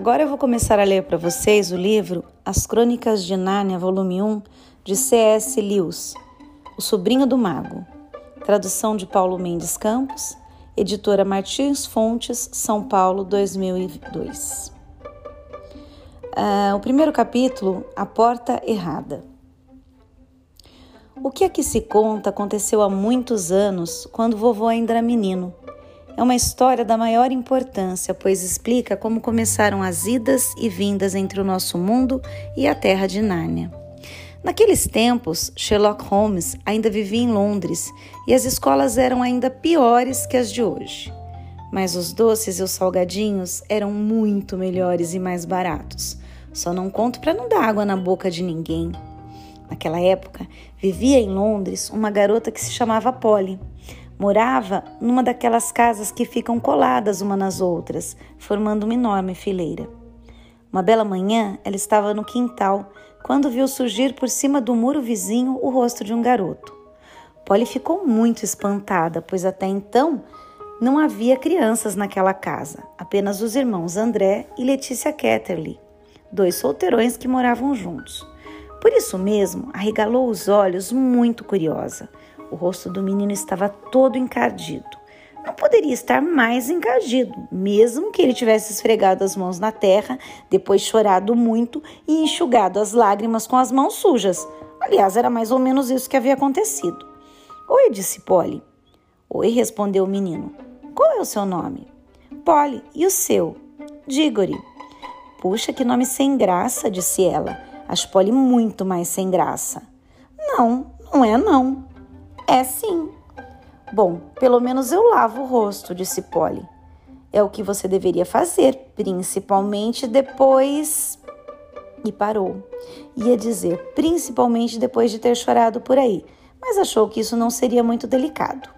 Agora eu vou começar a ler para vocês o livro As Crônicas de Nárnia, volume 1, de C.S. Lewis, O Sobrinho do Mago. Tradução de Paulo Mendes Campos, editora Martins Fontes, São Paulo, 2002. Uh, o primeiro capítulo, A Porta Errada. O que aqui se conta aconteceu há muitos anos, quando vovô ainda era menino. É uma história da maior importância, pois explica como começaram as idas e vindas entre o nosso mundo e a terra de Nárnia. Naqueles tempos, Sherlock Holmes ainda vivia em Londres e as escolas eram ainda piores que as de hoje. Mas os doces e os salgadinhos eram muito melhores e mais baratos. Só não conto para não dar água na boca de ninguém. Naquela época, vivia em Londres uma garota que se chamava Polly. Morava numa daquelas casas que ficam coladas uma nas outras, formando uma enorme fileira. Uma bela manhã, ela estava no quintal quando viu surgir por cima do muro vizinho o rosto de um garoto. Polly ficou muito espantada, pois até então não havia crianças naquela casa, apenas os irmãos André e Letícia Ketterly, dois solteirões que moravam juntos. Por isso mesmo, arregalou os olhos muito curiosa. O rosto do menino estava todo encardido. Não poderia estar mais encardido, mesmo que ele tivesse esfregado as mãos na terra, depois chorado muito e enxugado as lágrimas com as mãos sujas. Aliás, era mais ou menos isso que havia acontecido. Oi, disse Polly. Oi, respondeu o menino. Qual é o seu nome? Polly. E o seu? Diggory. Puxa, que nome sem graça, disse ela. Acho Polly muito mais sem graça. Não, não é não. É sim. Bom, pelo menos eu lavo o rosto, disse Polly. É o que você deveria fazer, principalmente depois. E parou. Ia dizer, principalmente depois de ter chorado por aí, mas achou que isso não seria muito delicado.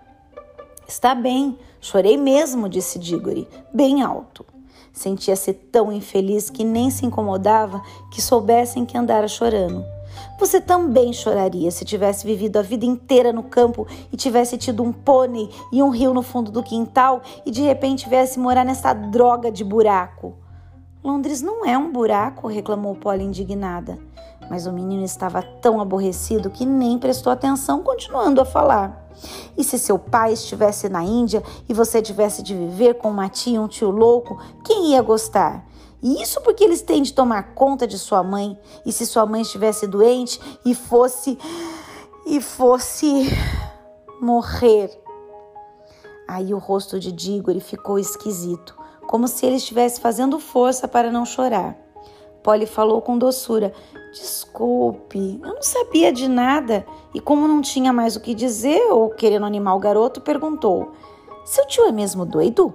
Está bem, chorei mesmo, disse Diggory, bem alto. Sentia-se tão infeliz que nem se incomodava que soubessem que andara chorando. Você também choraria se tivesse vivido a vida inteira no campo e tivesse tido um pônei e um rio no fundo do quintal e de repente viesse morar nessa droga de buraco. Londres não é um buraco, reclamou Polly indignada. Mas o menino estava tão aborrecido que nem prestou atenção, continuando a falar. E se seu pai estivesse na Índia e você tivesse de viver com uma tia e um tio louco, quem ia gostar? E isso porque eles têm de tomar conta de sua mãe. E se sua mãe estivesse doente e fosse. e fosse. morrer. Aí o rosto de Diggory ficou esquisito, como se ele estivesse fazendo força para não chorar. Polly falou com doçura: Desculpe, eu não sabia de nada. E como não tinha mais o que dizer ou querendo animar o garoto, perguntou: Seu tio é mesmo doido?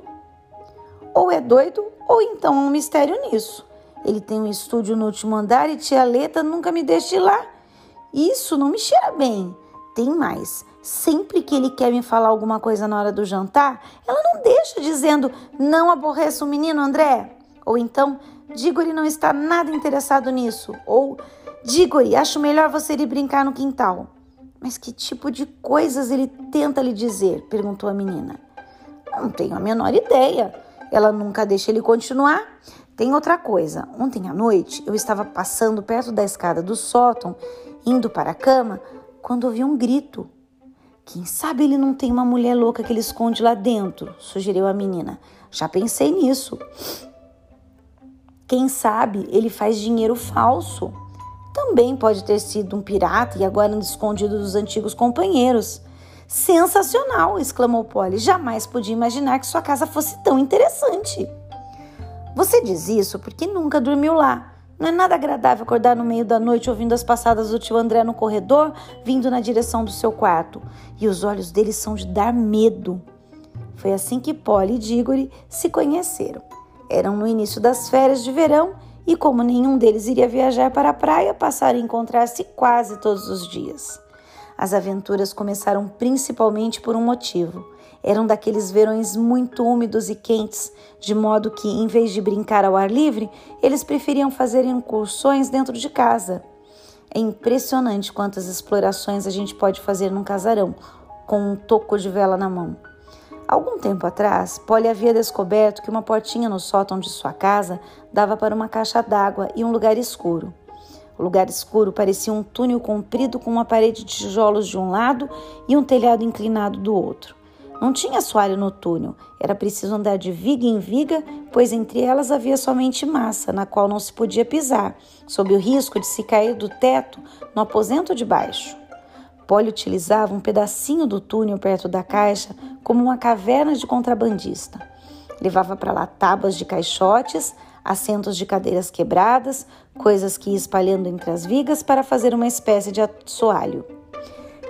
Ou é doido ou então há um mistério nisso. Ele tem um estúdio no último andar e tia Leta nunca me deixa ir lá. Isso não me cheira bem. Tem mais. Sempre que ele quer me falar alguma coisa na hora do jantar, ela não deixa dizendo não aborreça o menino André. Ou então, Digori não está nada interessado nisso. Ou Digori, acho melhor você ir brincar no quintal. Mas que tipo de coisas ele tenta lhe dizer? perguntou a menina. Não tenho a menor ideia ela nunca deixa ele continuar. Tem outra coisa. Ontem à noite eu estava passando perto da escada do sótão, indo para a cama, quando ouvi um grito. Quem sabe ele não tem uma mulher louca que ele esconde lá dentro? sugeriu a menina. Já pensei nisso. Quem sabe ele faz dinheiro falso? Também pode ter sido um pirata e agora escondido dos antigos companheiros. Sensacional! exclamou Polly. Jamais podia imaginar que sua casa fosse tão interessante. Você diz isso porque nunca dormiu lá. Não é nada agradável acordar no meio da noite ouvindo as passadas do tio André no corredor, vindo na direção do seu quarto. E os olhos dele são de dar medo. Foi assim que Polly e Diggory se conheceram. Eram no início das férias de verão e, como nenhum deles iria viajar para a praia, passaram a encontrar-se quase todos os dias. As aventuras começaram principalmente por um motivo. Eram daqueles verões muito úmidos e quentes, de modo que, em vez de brincar ao ar livre, eles preferiam fazer incursões dentro de casa. É impressionante quantas explorações a gente pode fazer num casarão, com um toco de vela na mão. Algum tempo atrás, Polly havia descoberto que uma portinha no sótão de sua casa dava para uma caixa d'água e um lugar escuro. O lugar escuro parecia um túnel comprido com uma parede de tijolos de um lado e um telhado inclinado do outro. Não tinha assoalho no túnel, era preciso andar de viga em viga, pois entre elas havia somente massa, na qual não se podia pisar, sob o risco de se cair do teto no aposento de baixo. Polly utilizava um pedacinho do túnel perto da caixa como uma caverna de contrabandista. Levava para lá tábuas de caixotes, assentos de cadeiras quebradas, coisas que ia espalhando entre as vigas para fazer uma espécie de assoalho.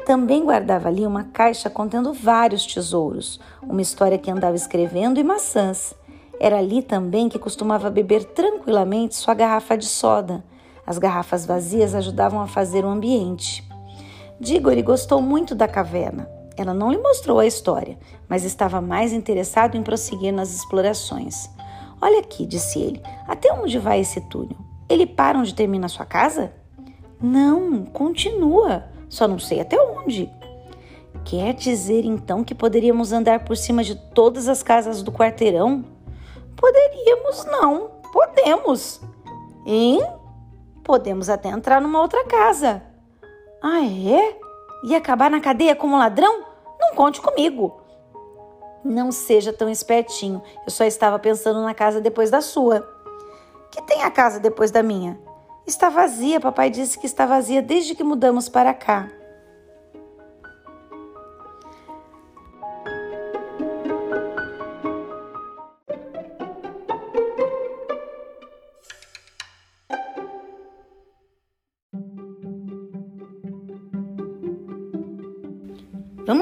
Também guardava ali uma caixa contendo vários tesouros, uma história que andava escrevendo e maçãs. Era ali também que costumava beber tranquilamente sua garrafa de soda. As garrafas vazias ajudavam a fazer o ambiente. Diggory gostou muito da caverna. Ela não lhe mostrou a história, mas estava mais interessado em prosseguir nas explorações. Olha aqui, disse ele, até onde vai esse túnel? Ele para onde termina a sua casa? Não, continua. Só não sei até onde. Quer dizer então que poderíamos andar por cima de todas as casas do quarteirão? Poderíamos, não. Podemos. Hein? Podemos até entrar numa outra casa. Ah, é? E acabar na cadeia como ladrão? Não conte comigo. Não seja tão espertinho. Eu só estava pensando na casa depois da sua. Que tem a casa depois da minha? Está vazia, papai disse que está vazia desde que mudamos para cá.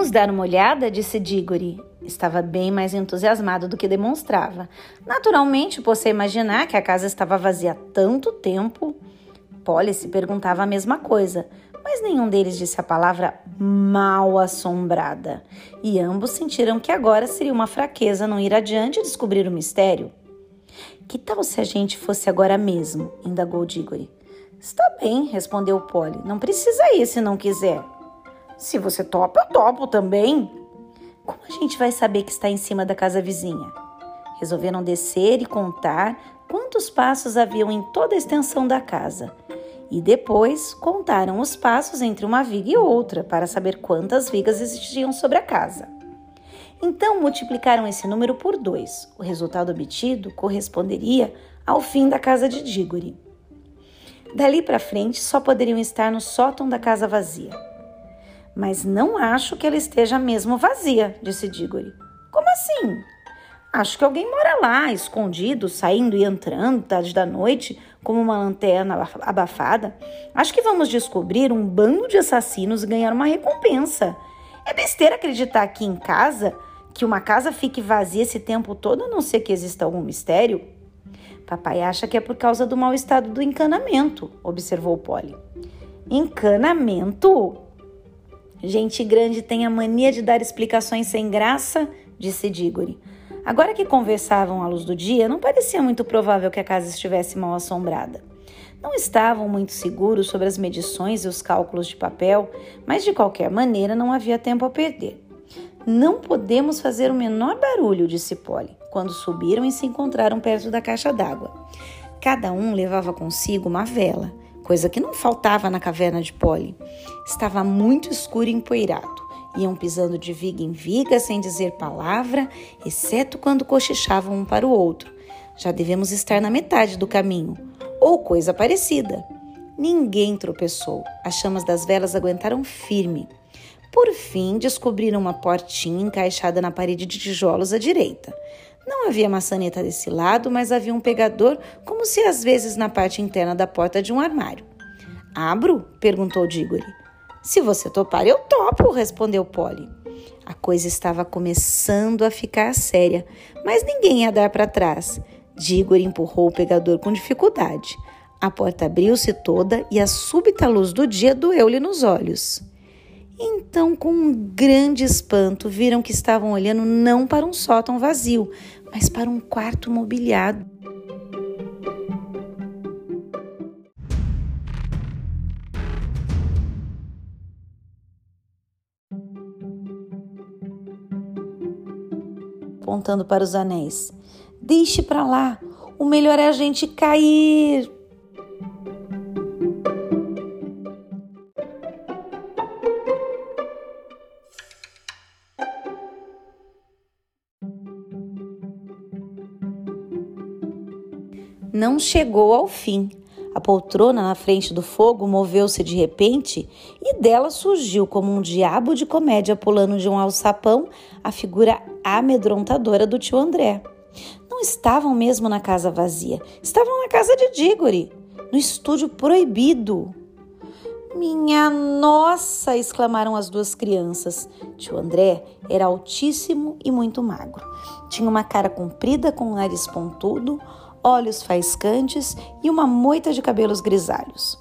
Vamos dar uma olhada? disse Diggory. Estava bem mais entusiasmado do que demonstrava. Naturalmente, você imaginar que a casa estava vazia há tanto tempo. Polly se perguntava a mesma coisa, mas nenhum deles disse a palavra mal assombrada. E ambos sentiram que agora seria uma fraqueza não ir adiante e descobrir o mistério. Que tal se a gente fosse agora mesmo? indagou Diggory. Está bem, respondeu Polly. Não precisa ir se não quiser. Se você topa, eu topo também. Como a gente vai saber que está em cima da casa vizinha? Resolveram descer e contar quantos passos haviam em toda a extensão da casa. E depois contaram os passos entre uma viga e outra para saber quantas vigas existiam sobre a casa. Então multiplicaram esse número por dois. O resultado obtido corresponderia ao fim da casa de Diggory. Dali para frente só poderiam estar no sótão da casa vazia. Mas não acho que ela esteja mesmo vazia, disse Diggory. Como assim? Acho que alguém mora lá, escondido, saindo e entrando tarde da noite, como uma lanterna abafada. Acho que vamos descobrir um bando de assassinos e ganhar uma recompensa. É besteira acreditar aqui em casa que uma casa fique vazia esse tempo todo, a não ser que exista algum mistério. Papai acha que é por causa do mau estado do encanamento, observou Polly. Encanamento? Gente grande tem a mania de dar explicações sem graça, disse Diggory. Agora que conversavam à luz do dia, não parecia muito provável que a casa estivesse mal assombrada. Não estavam muito seguros sobre as medições e os cálculos de papel, mas de qualquer maneira não havia tempo a perder. Não podemos fazer o menor barulho, disse Polly, quando subiram e se encontraram perto da caixa d'água. Cada um levava consigo uma vela coisa que não faltava na caverna de Polly. Estava muito escuro e empoeirado. Iam pisando de viga em viga sem dizer palavra, exceto quando cochichavam um para o outro. Já devemos estar na metade do caminho, ou coisa parecida. Ninguém tropeçou. As chamas das velas aguentaram firme. Por fim, descobriram uma portinha encaixada na parede de tijolos à direita. Não havia maçaneta desse lado, mas havia um pegador, como se às vezes na parte interna da porta de um armário. Abro? perguntou Diggory. Se você topar, eu topo, respondeu Polly. A coisa estava começando a ficar séria, mas ninguém ia dar para trás. Diggory empurrou o pegador com dificuldade. A porta abriu-se toda e a súbita luz do dia doeu-lhe nos olhos. Então, com um grande espanto, viram que estavam olhando não para um sótão vazio, mas para um quarto mobiliado. apontando para os anéis. Deixe para lá. O melhor é a gente cair. Não chegou ao fim. A poltrona na frente do fogo moveu-se de repente e dela surgiu, como um diabo de comédia pulando de um alçapão, a figura amedrontadora do tio André. Não estavam mesmo na casa vazia, estavam na casa de Diggory, no estúdio proibido. Minha nossa! exclamaram as duas crianças. Tio André era altíssimo e muito magro. Tinha uma cara comprida com um nariz pontudo, olhos faiscantes e uma moita de cabelos grisalhos.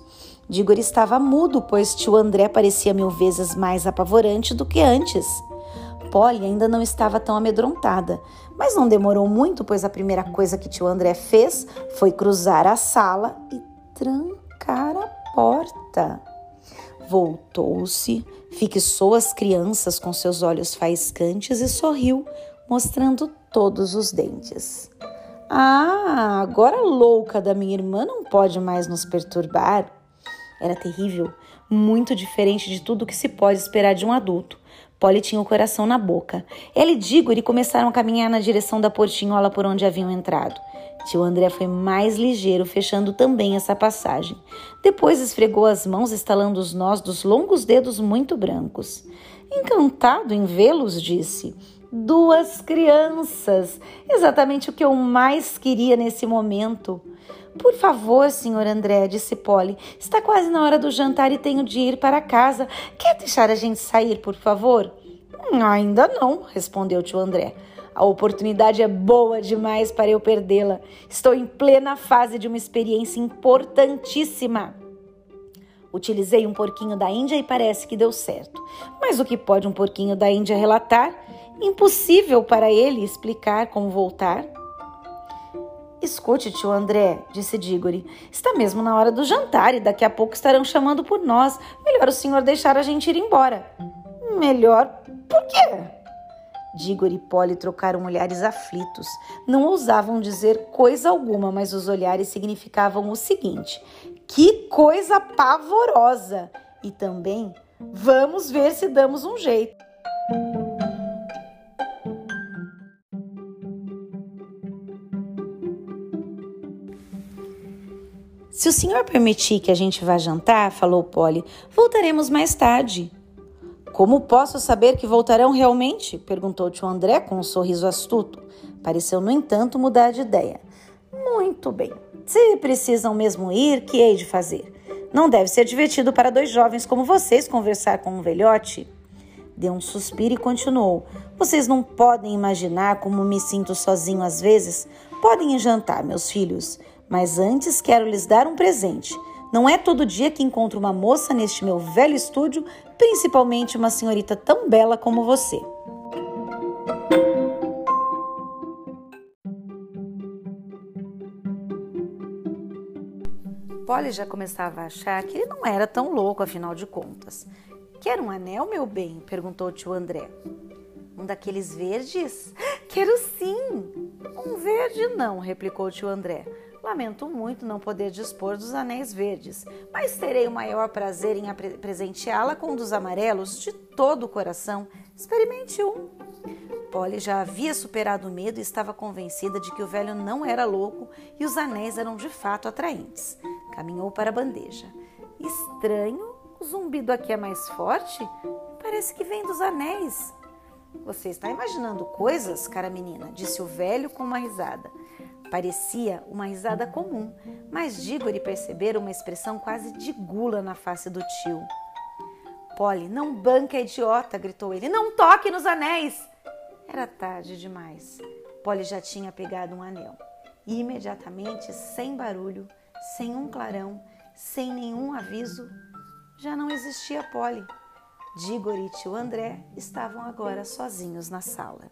Digor estava mudo, pois tio André parecia mil vezes mais apavorante do que antes. Polly ainda não estava tão amedrontada, mas não demorou muito, pois a primeira coisa que tio André fez foi cruzar a sala e trancar a porta. Voltou-se, fixou as crianças com seus olhos faiscantes e sorriu, mostrando todos os dentes. Ah, agora a louca da minha irmã não pode mais nos perturbar. Era terrível, muito diferente de tudo que se pode esperar de um adulto. Polly tinha o coração na boca. Ela e Diggory começaram a caminhar na direção da portinhola por onde haviam entrado. Tio André foi mais ligeiro, fechando também essa passagem. Depois esfregou as mãos, estalando os nós dos longos dedos muito brancos. Encantado em vê-los, disse duas crianças, exatamente o que eu mais queria nesse momento. Por favor, senhor André, disse Polly, está quase na hora do jantar e tenho de ir para casa. Quer deixar a gente sair, por favor? Hum, ainda não, respondeu tio André. A oportunidade é boa demais para eu perdê-la. Estou em plena fase de uma experiência importantíssima. Utilizei um porquinho da Índia e parece que deu certo. Mas o que pode um porquinho da Índia relatar? Impossível para ele explicar como voltar. Escute, tio André, disse Diggory. Está mesmo na hora do jantar e daqui a pouco estarão chamando por nós. Melhor o senhor deixar a gente ir embora. Melhor? Por quê? Diggory e Polly trocaram olhares aflitos. Não ousavam dizer coisa alguma, mas os olhares significavam o seguinte: que coisa pavorosa! E também, vamos ver se damos um jeito. Se o senhor permitir que a gente vá jantar, falou Polly, voltaremos mais tarde. Como posso saber que voltarão realmente? perguntou tio André com um sorriso astuto. Pareceu, no entanto, mudar de ideia. Muito bem. Se precisam mesmo ir, que hei de fazer? Não deve ser divertido para dois jovens como vocês conversar com um velhote. Deu um suspiro e continuou. Vocês não podem imaginar como me sinto sozinho às vezes. Podem jantar, meus filhos, mas antes quero lhes dar um presente. Não é todo dia que encontro uma moça neste meu velho estúdio, principalmente uma senhorita tão bela como você. Polly já começava a achar que ele não era tão louco, afinal de contas. Quer um anel, meu bem? perguntou o tio André. Um daqueles verdes? Quero sim! Um verde não, replicou o tio André. Lamento muito não poder dispor dos anéis verdes, mas terei o maior prazer em presenteá-la com um dos amarelos de todo o coração. Experimente um. Polly já havia superado o medo e estava convencida de que o velho não era louco e os anéis eram de fato atraentes. Caminhou para a bandeja. Estranho, o zumbido aqui é mais forte? Parece que vem dos anéis. Você está imaginando coisas, cara menina? disse o velho com uma risada. Parecia uma risada comum, mas Diggory perceberam uma expressão quase de gula na face do tio. Polly, não banca, idiota! gritou ele. Não toque nos anéis! Era tarde demais. Polly já tinha pegado um anel. E imediatamente, sem barulho, sem um clarão, sem nenhum aviso, já não existia Polly. Diggory e tio André estavam agora sozinhos na sala.